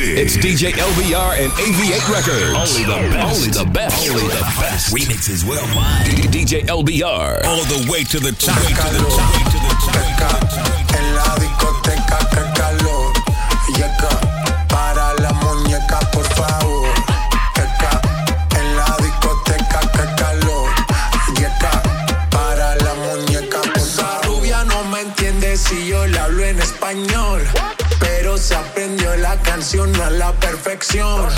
TV. It's DJ LBR and AV8 Records. Only the best. Only the best. Only the best. Remixes worldwide. DJ LBR. All the way to the top. Way the. Way to the top. la perfección.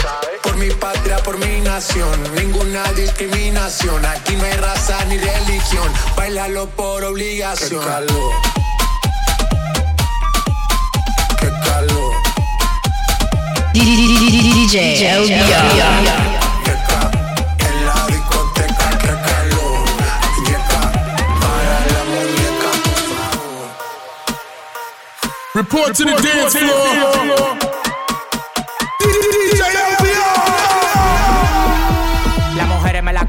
Por mi patria, por mi nación, ninguna discriminación. Aquí no hay raza ni religión, bailalo por obligación. Qué calor. Qué calor. DJ Report to the dance floor.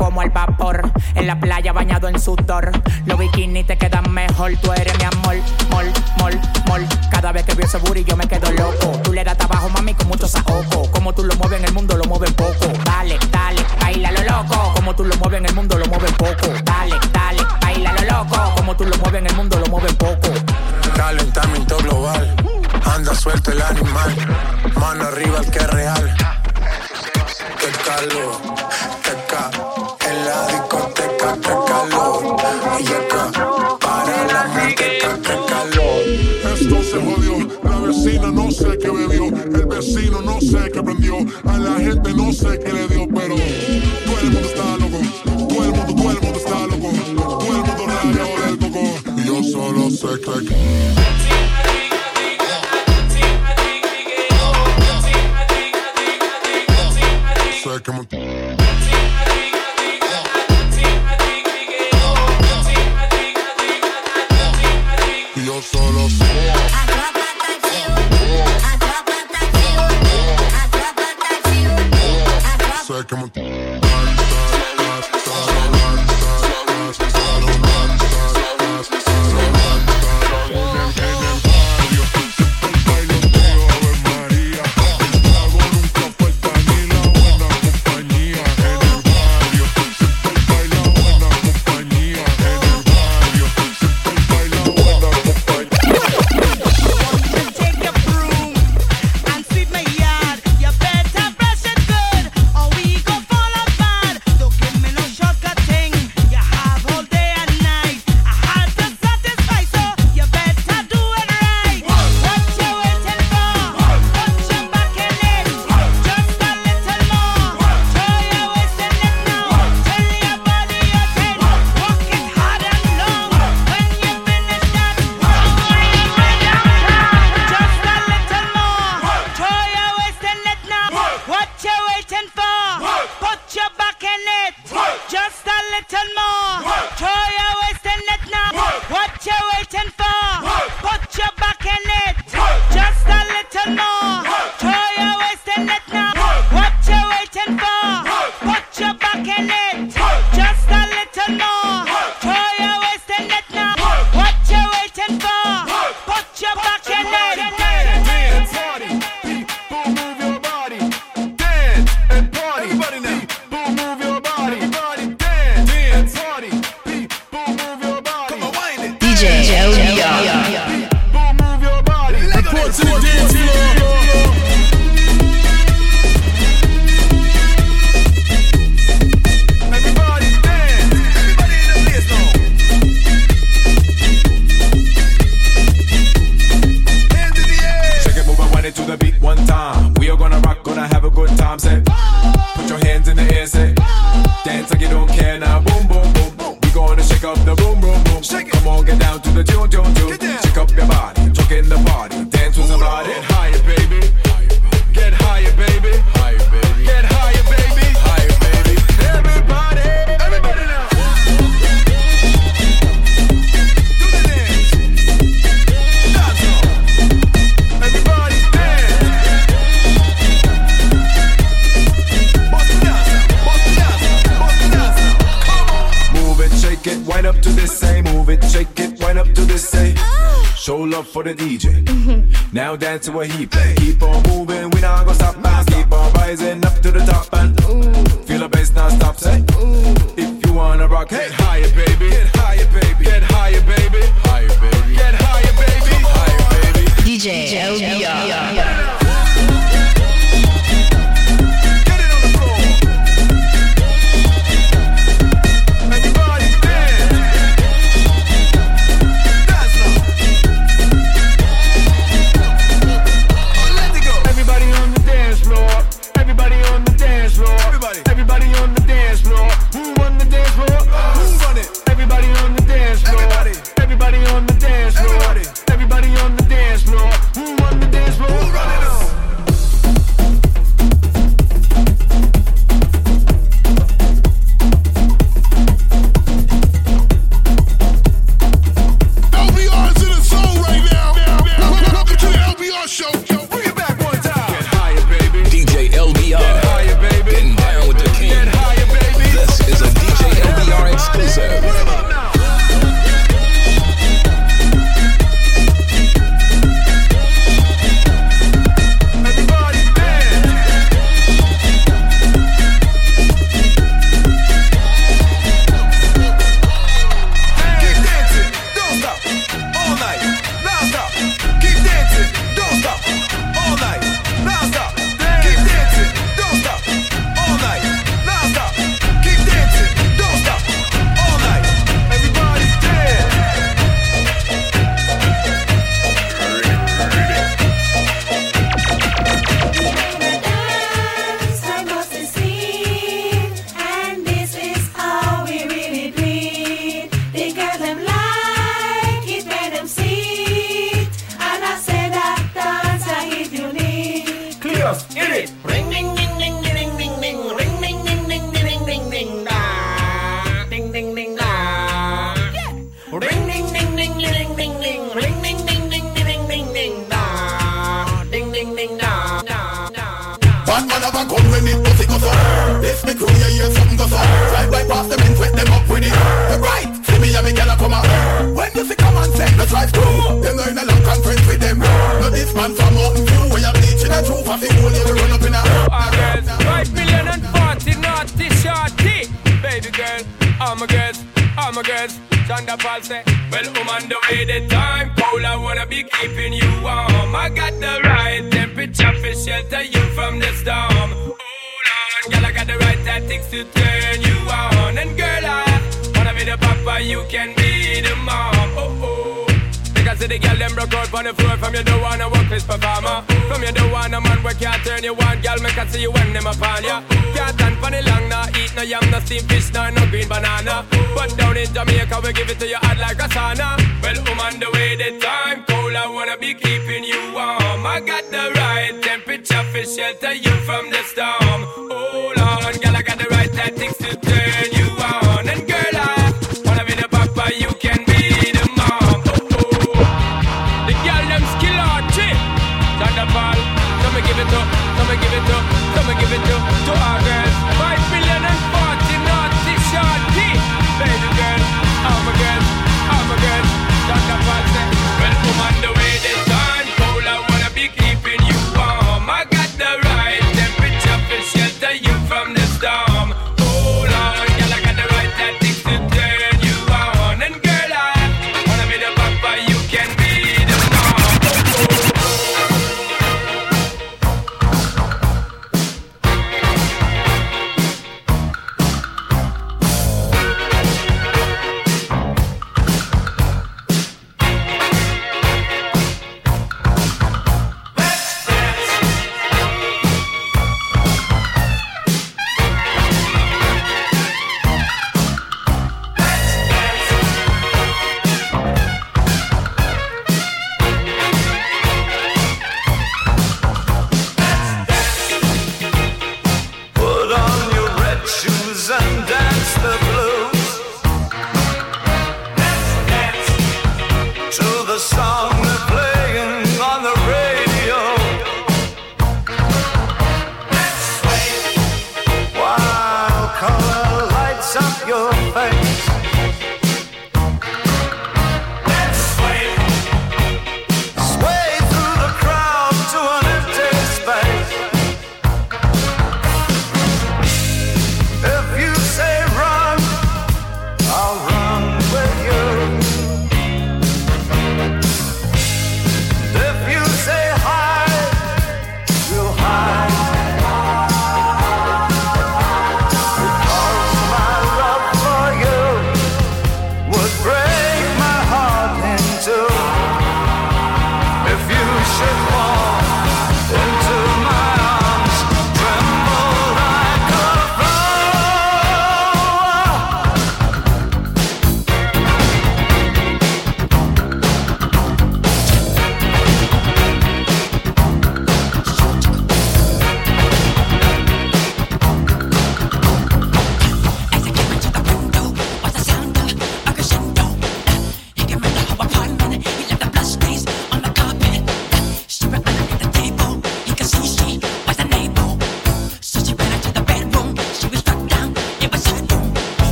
como el vapor. En la playa bañado en sudor. Los bikinis te quedan mejor. Tú eres mi amor, mol, mol, mol. Cada vez que veo ese booty yo me quedo loco. Tú le das trabajo, mami, con muchos saoco. Como tú lo mueves en el mundo, lo mueves poco. Dale, dale, baila lo loco. Como tú lo mueves en el mundo, lo mueves poco. Dale, dale, baila lo loco. Como tú lo mueves en el mundo, lo mueves poco. Calentamiento global. Anda suelto el animal. Mano arriba el que es real vecino, no sé qué prendió. A la gente no sé qué le dio, pero todo el mundo está loco. Todo el mundo, todo el mundo está loco. Todo el mundo rayado del coco. Y yo solo sé que. to where he played. I'm a girls. Sean da Paul say, Well, I'm on the way the time cold. I wanna be keeping you warm. I got the right temperature for shelter you from the storm. Hold on, girl, I got the right tactics to turn you on. And girl, I wanna be the papa, you can be the mom. Oh oh. Because the girl them broke out on the floor. From you don't wanna work this performer. From you don't wanna man where can't turn you on Girl, make I see you when them upon ya. Can't stand for the long, nah Eat no yam, no steamed fish, nah, no green banana. But down in Jamaica, we give it to you hot like a sauna. Well, on the way, the time cold I wanna be keeping you warm. I got the right temperature for shelter you from the storm. Hold on, girl, I got the right tactics to give it to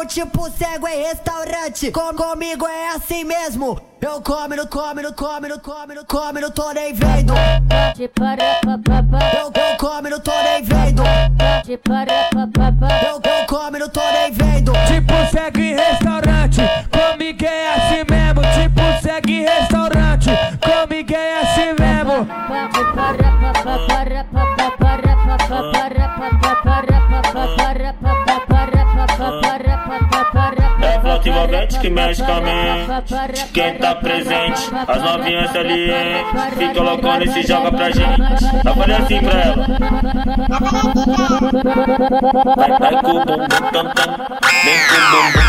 Então, tipo cego em restaurante. Com, comigo é assim mesmo. Eu come, não come, não come, não come, não come, não tô nem vendo. Eu, eu come, não tô nem vendo. que mexe com a mente. Quem tá presente, as novinhas ali, hein? Fica loucona e se joga pra gente. Tá falei assim pra ela. Vai, vai com o bumbum tam tam, vem com o bumbum.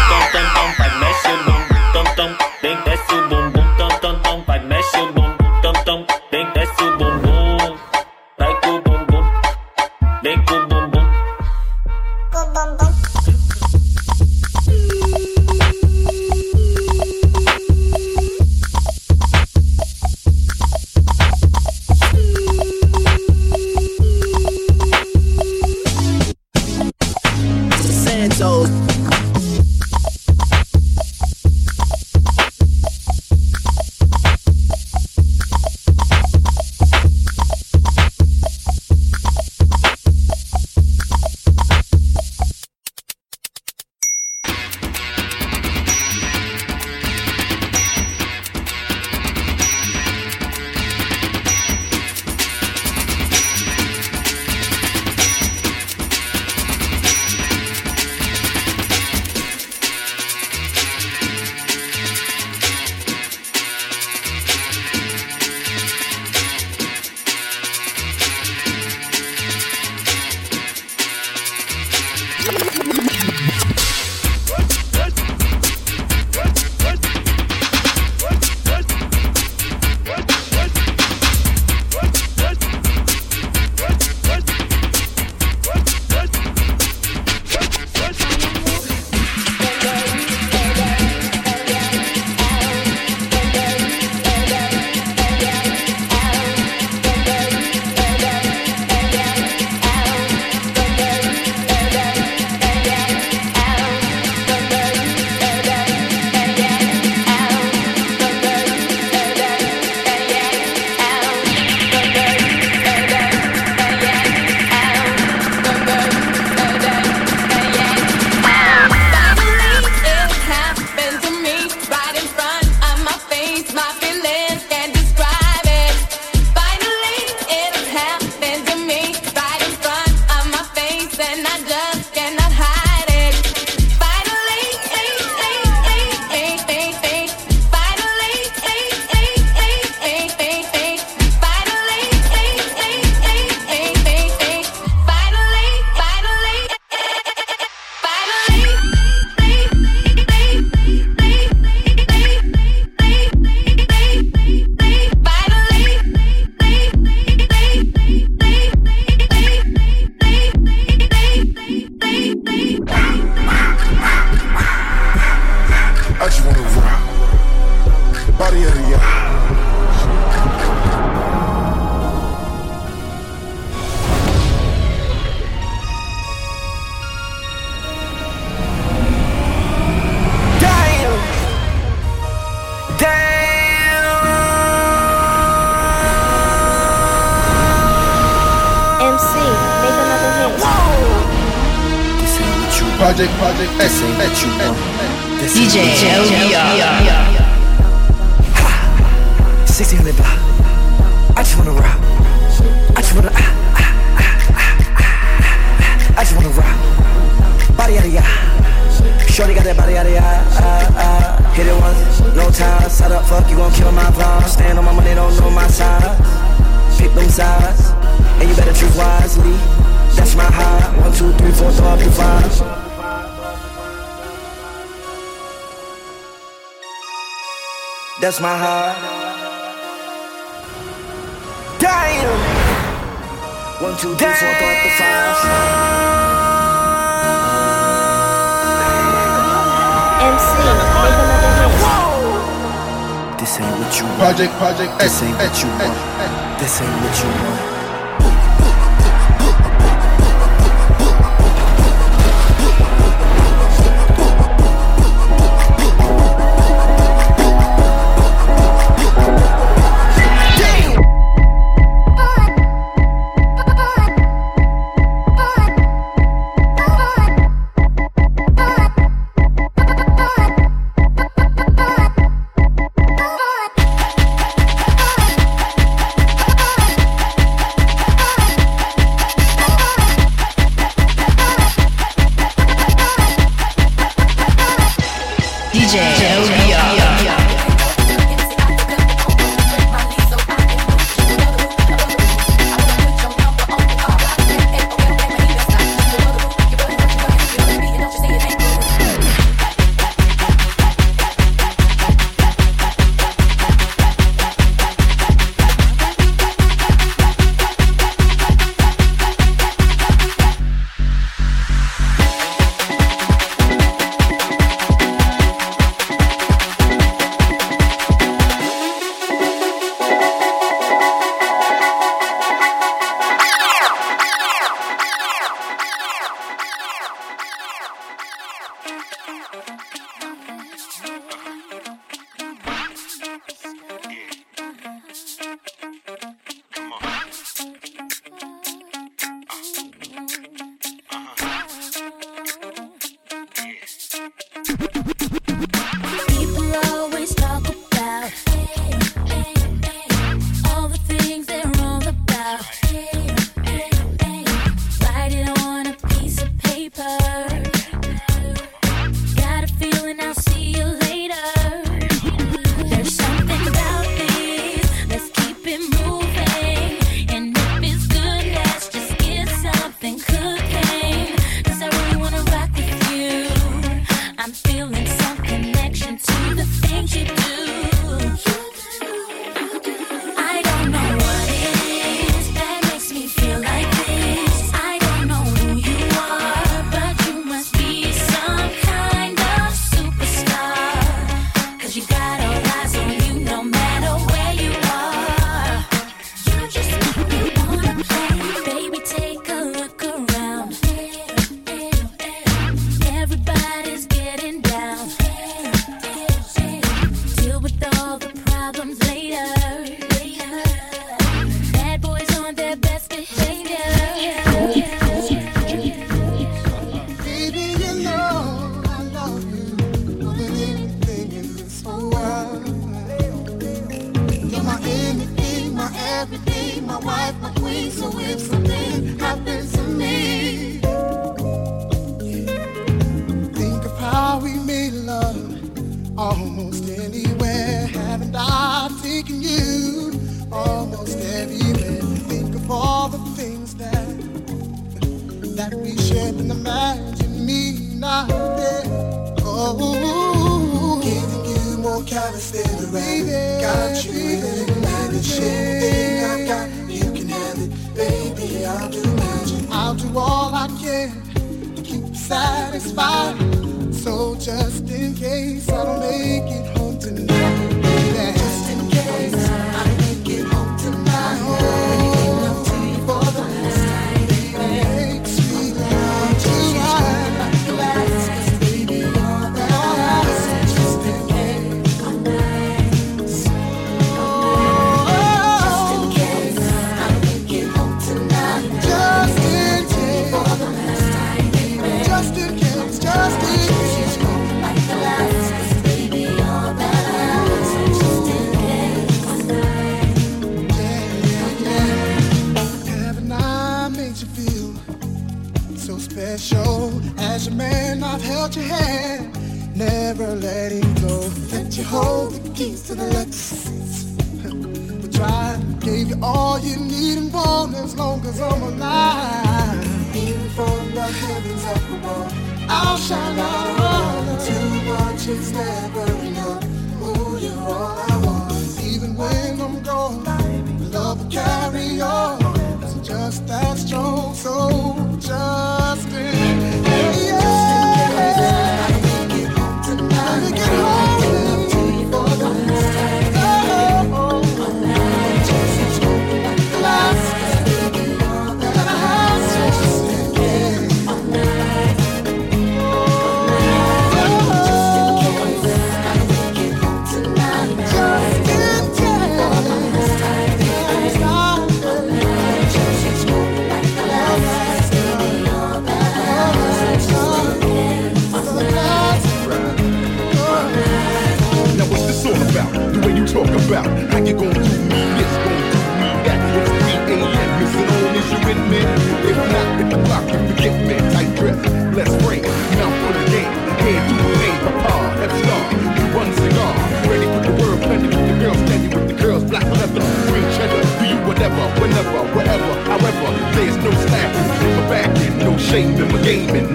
End, no shame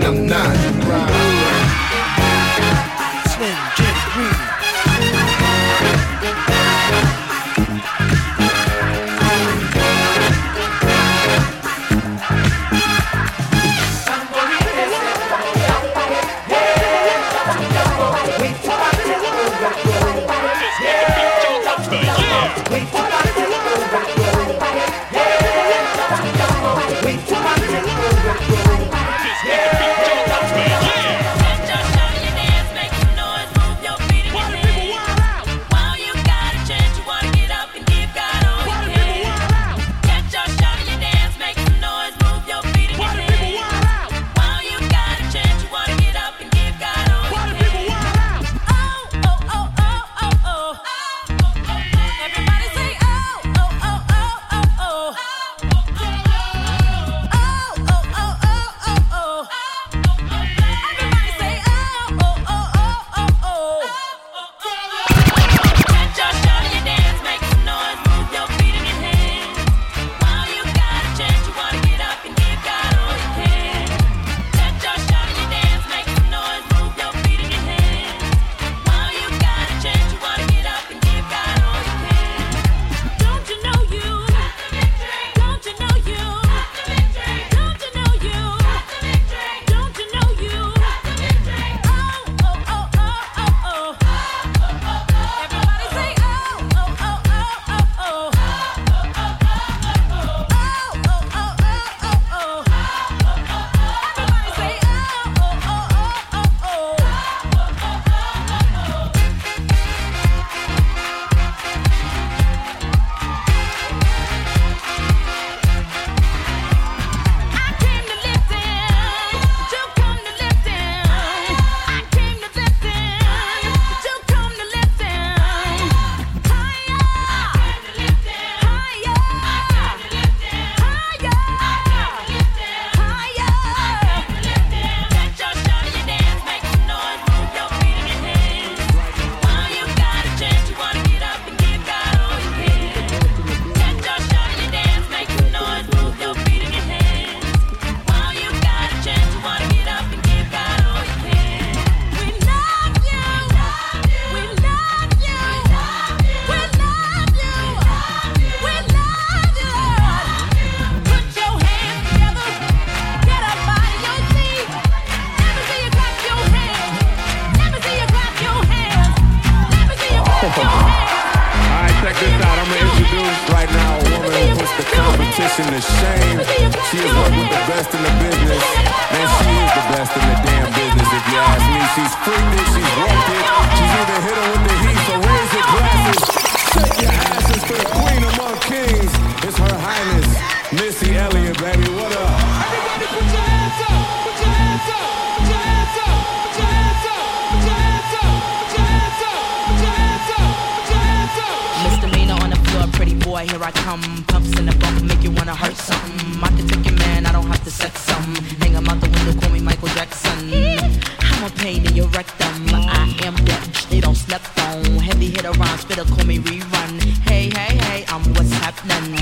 spitter, call me rerun. Hey, hey, hey, I'm what's happening.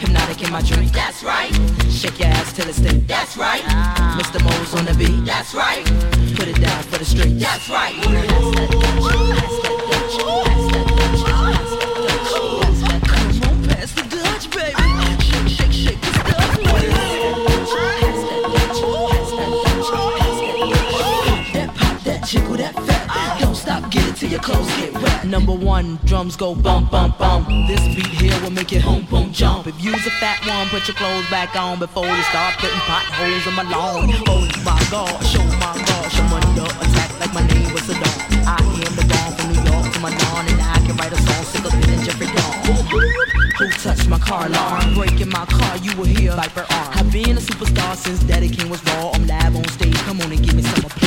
Hypnotiq in my drink. That's right. Shake your ass till it's thick. That's right. Mr. Mo's on the beat. That's right. Put it down for the street. That's right. Pass Number one, drums go bump, bump, bump. This beat here will make it boom, boom, jump. If you's a fat one, put your clothes back on before you start putting potholes in my lawn. Oh my God, show my gosh, I'm under attack like my name was Saddam. I am the bomb from New York to my dawn, and I can write a song sicker than Jeffrey Dawn. Who touched my car alarm? Breaking my car, you will hear Viper arm. I've been a superstar since Daddy Kane was raw. I'm live on stage, come on and give me some applause.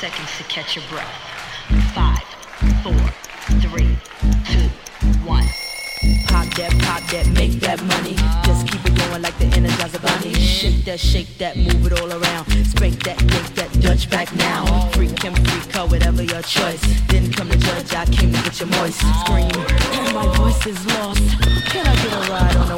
Seconds to catch your breath. Five, four, three, two, one. Pop that, pop that, make that money. Just keep it going like the Energizer Bunny. Shake that, shake that, move it all around. Spank that, yank that, Dutch back now. Freak him, freak her, whatever your choice. Didn't come to judge, I came to get your moist. Scream, and my voice is lost. Can I get a ride on a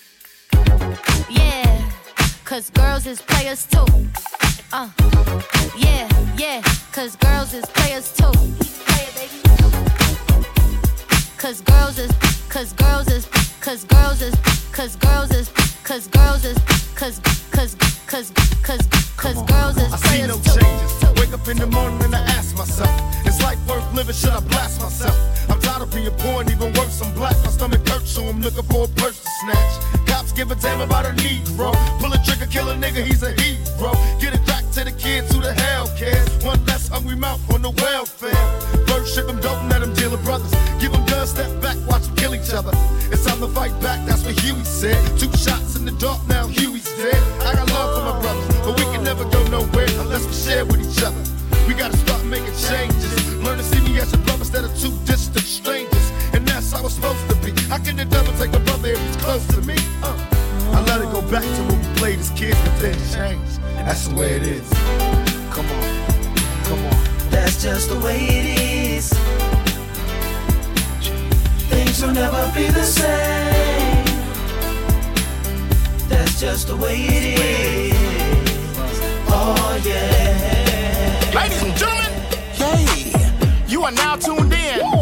Yeah, cause girls is players too. Uh, yeah, yeah, cause girls is players too. Cause girls is, cause girls is, cause girls is, cause girls is, cause girls is, cause, cause, cause, cause, cause girls is I see no changes. Wake up in the morning and I ask myself, is life worth living? Should I blast myself? I'm tired of being poor and even worse, I'm black. My stomach hurts, so I'm looking for a purse to snatch. Cops give a damn about a Negro. Pull a trigger, kill a nigga, he's a hero. Get it back to the kids who the hell cares. One hungry mouth on the welfare. First ship them, don't let them deal with brothers. Give them guns, step back, watch them kill each other. It's time to fight back, that's what Huey said. Two shots in the dark, now Huey's dead. I got love for my brothers, but we can never go nowhere unless we share with each other. We gotta start making changes. Learn to see me as a brother instead of two distant strangers. And that's how it's supposed to be. How can the devil take a brother if he's close to me? Uh. I let it go back to when we played as kids, but then changed. That's the way it is. Come on, come on. That's just the way it is. Things will never be the same. That's just the way it is. Oh yeah. Ladies and gentlemen, hey, you are now tuned in. Finzel,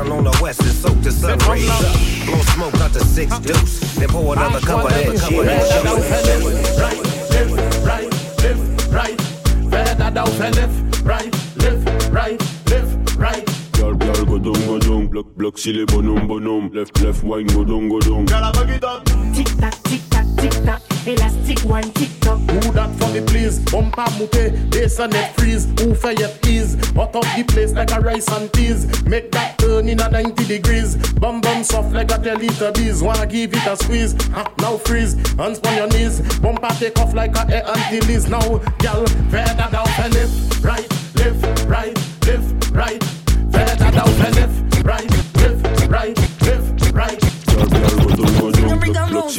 Touchdown on the west and soak the sun rays up. Blow smoke out the six deuce. Then pour another cup of that shit. Right, left, right, left, right. Further down, for left, right, left, right, left, right. Girl, girl, go down, go down. Block, block, silly, bonum, bonum. Left, left, wine, go down, go down. Girl, I bug it up. Tick tock, Elastic one, tick tock. Who that for me, please? Bumper moupe, bass and net freeze. Who for your ease? Hot up the place like a rice and peas. Make that turn in a 90 degrees. Bum bum soft like a jelly bees. Wanna give it a squeeze? Ha, now freeze. Hands on your knees. Bumper take off like a air Antilles. Now, girl, further down for left, right, left, right,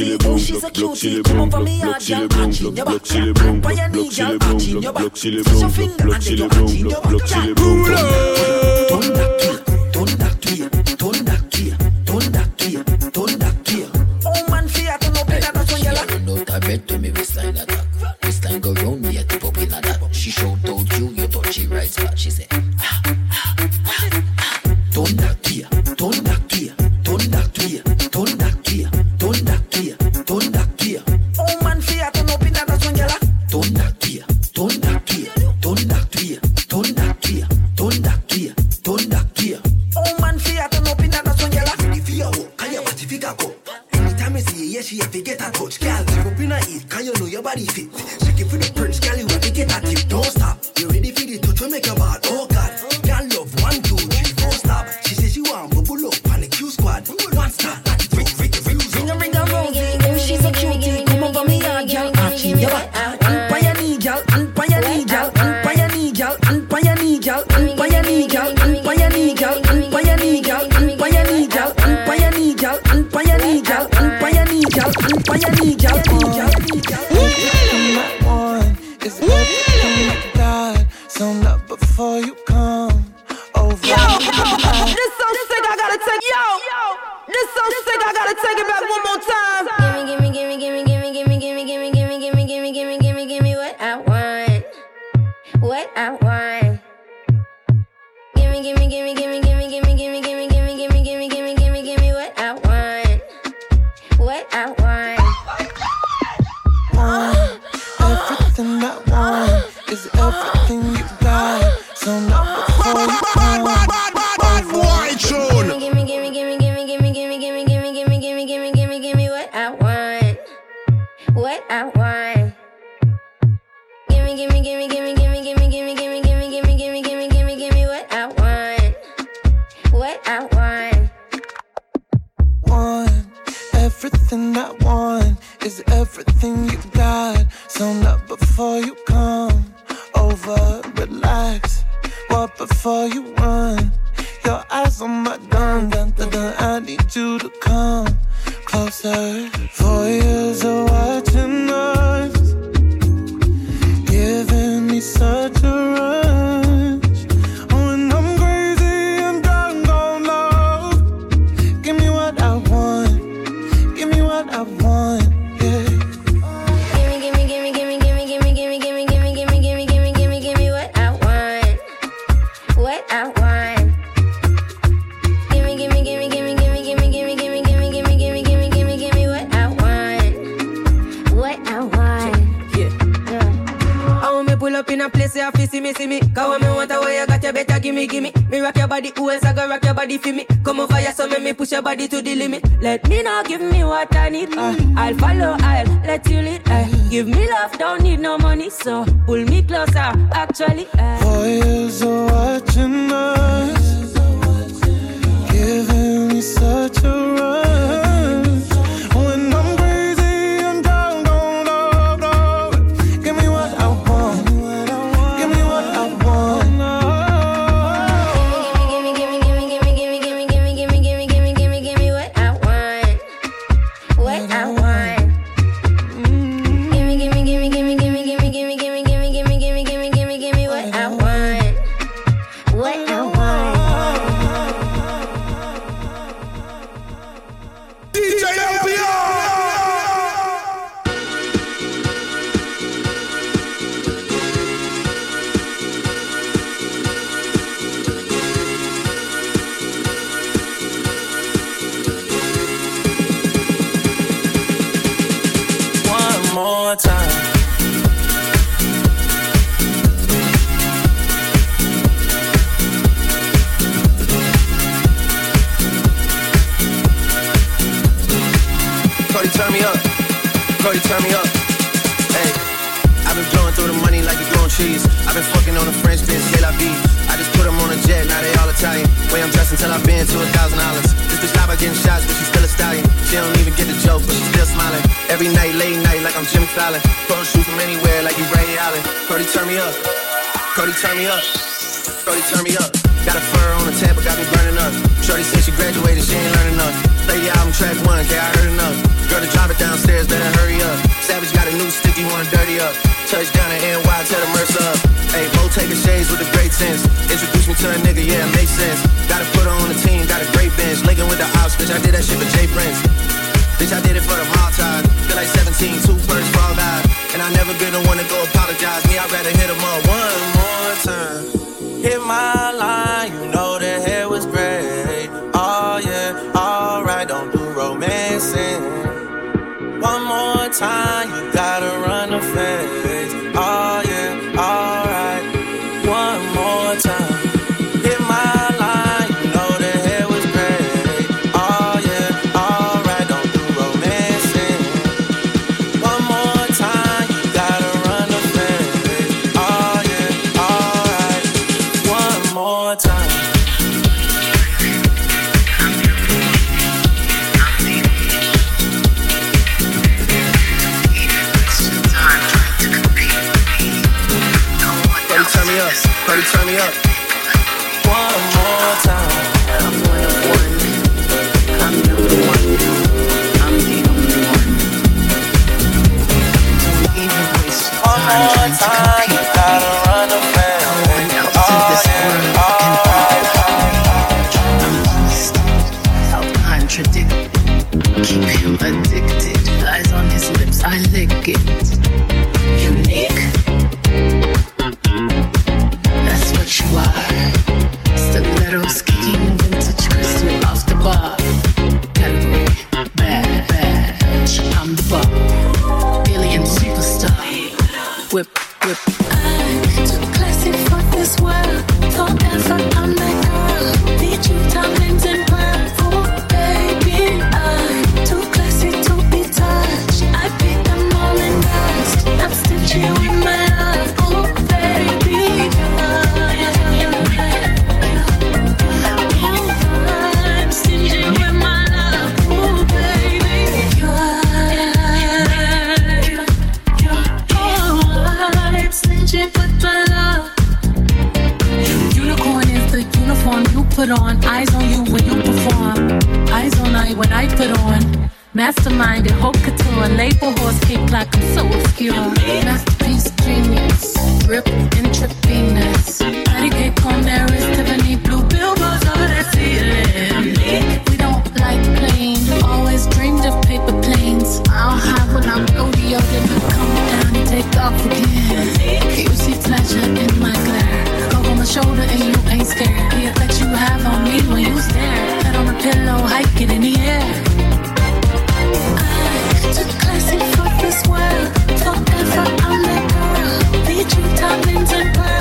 Block, block, silly, boom. Block, block, silly, boom. Block, block, silly, boom. Block, block, silly, boom. Block, block, silly, boom. Block, block, silly, boom. Block, block, silly, boom. Block, block, silly, boom. Time, magic with my love. Unicorn is the uniform you put on. Eyes on you when you perform. Eyes on I when I put on. Mastermind and hope couture. Label horse cake like I'm so obscure. Masterpiece genius. Rip intravenous. Pettigate on there is Tiffany blue billboards over the ceiling. We don't like planes. Always dreamed of paper planes. I'll have when I'm rodeo. Then you come down and take off again. pillow, hike it in the air. I took classic for this world, forever I'm the girl, the dream and into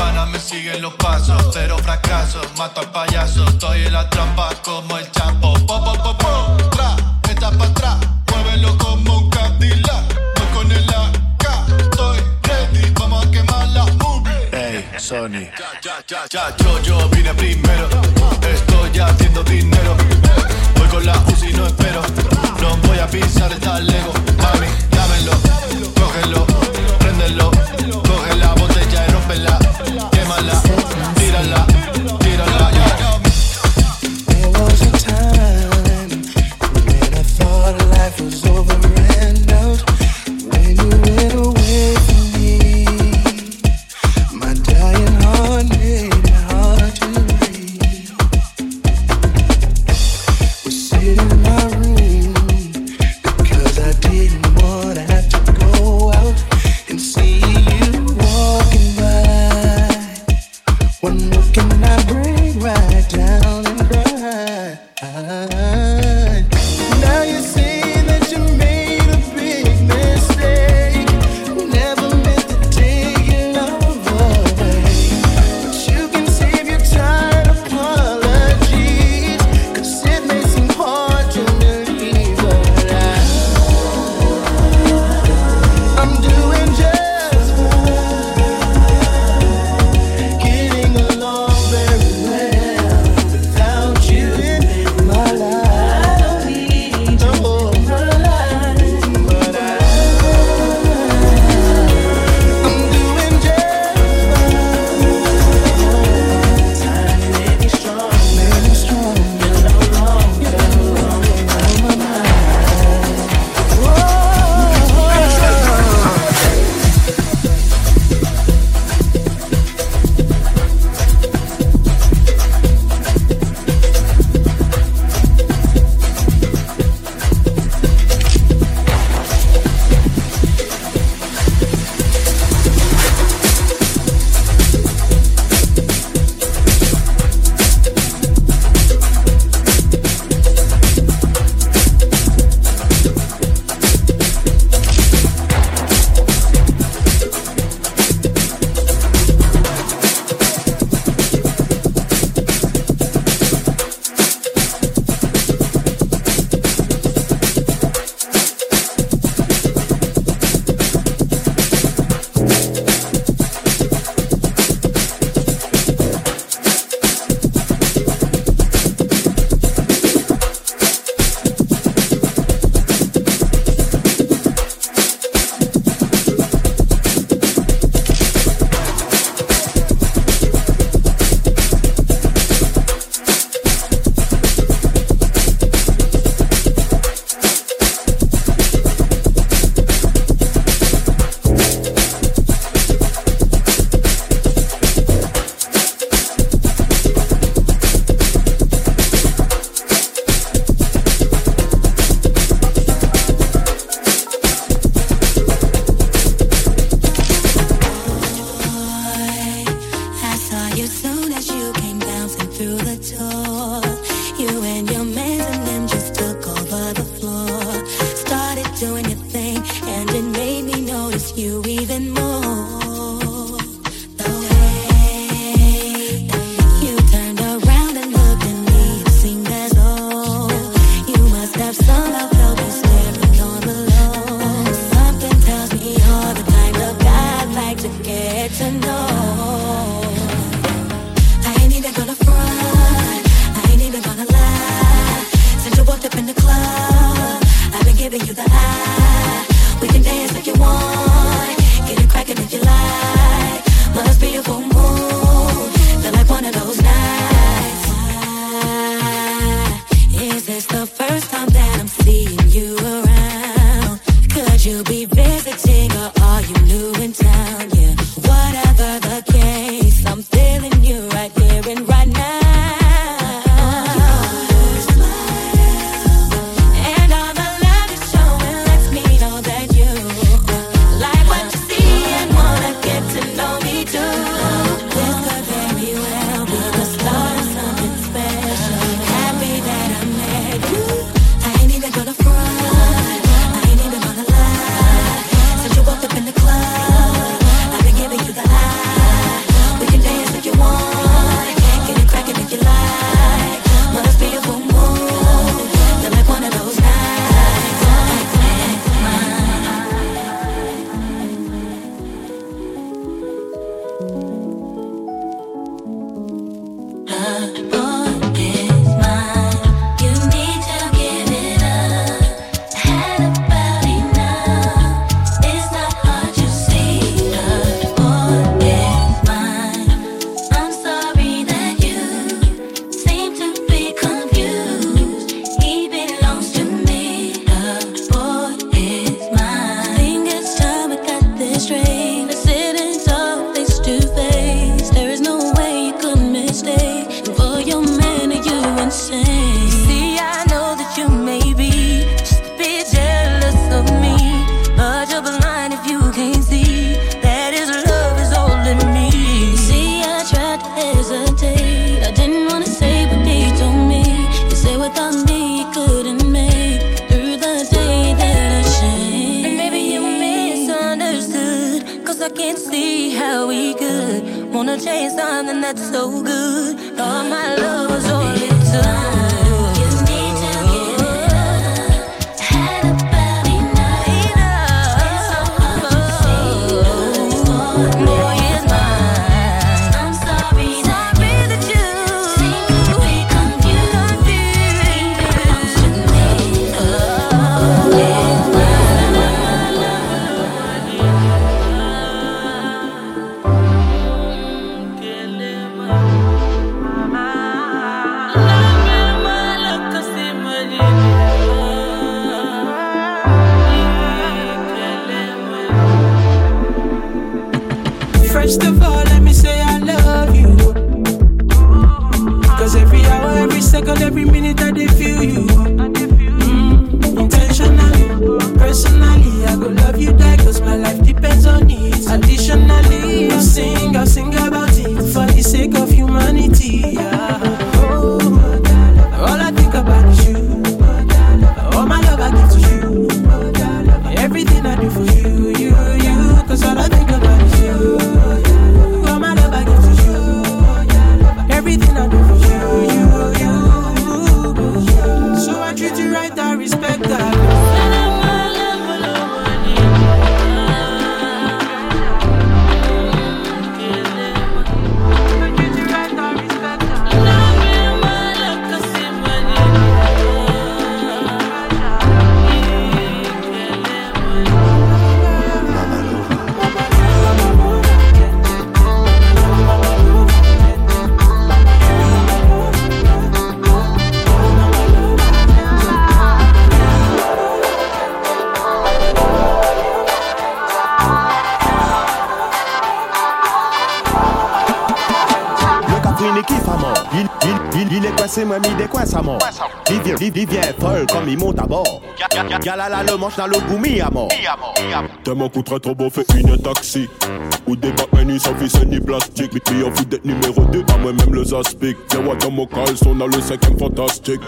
panas me siguen los pasos. Cero fracaso, mato al payaso. Estoy en la trampa como el champo. Po, po, po, po, tra, está pa' atrás. Muévelo como un Cadillac. Voy con el AK, estoy ready. Vamos a quemar la movie. Ey, Sony. Ya, ya, ya, yo, yo vine primero. Estoy haciendo dinero. Voy con la UCI, no espero. No voy a pisar esta Lego. Mami, dámelo, cógelo, préndelo. Change something that's so good. Galala le manche dans le goumi à mort. Tellement coûterait trop beau, fait une taxi. Ou des bacs ni sans vis ni plastique. Mais en fout d'être numéro 2, à moi-même les aspics. Y'a what dans mon on a le cinquième fantastique.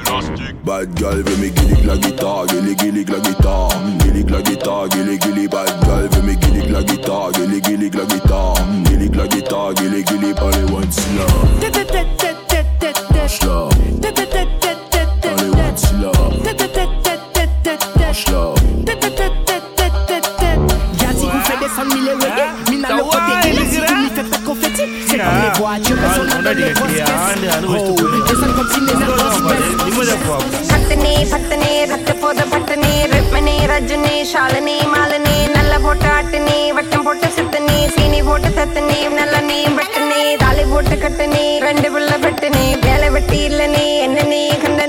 Bad girl veut me gillig la guitare, gillig gillig la guitare, gillig la guitare, gillig gillig bad girl veut me gillig la guitare, gillig gillig la guitare, gillig la guitare, gillig gillig allez one slow. Slow. Allez Rajini Shalini Malini நல்ல போட்டு ஆட்டினி வட்டம் போட்டு சித்தனி சீனி போட்டு தத்தினி நல்ல நீ வெட்டினி தாலி போட்டு கட்டினி ரெண்டு பிள்ளை வெட்டினி வேலை வெட்டி இல்ல நீ என்ன நீ கண்ட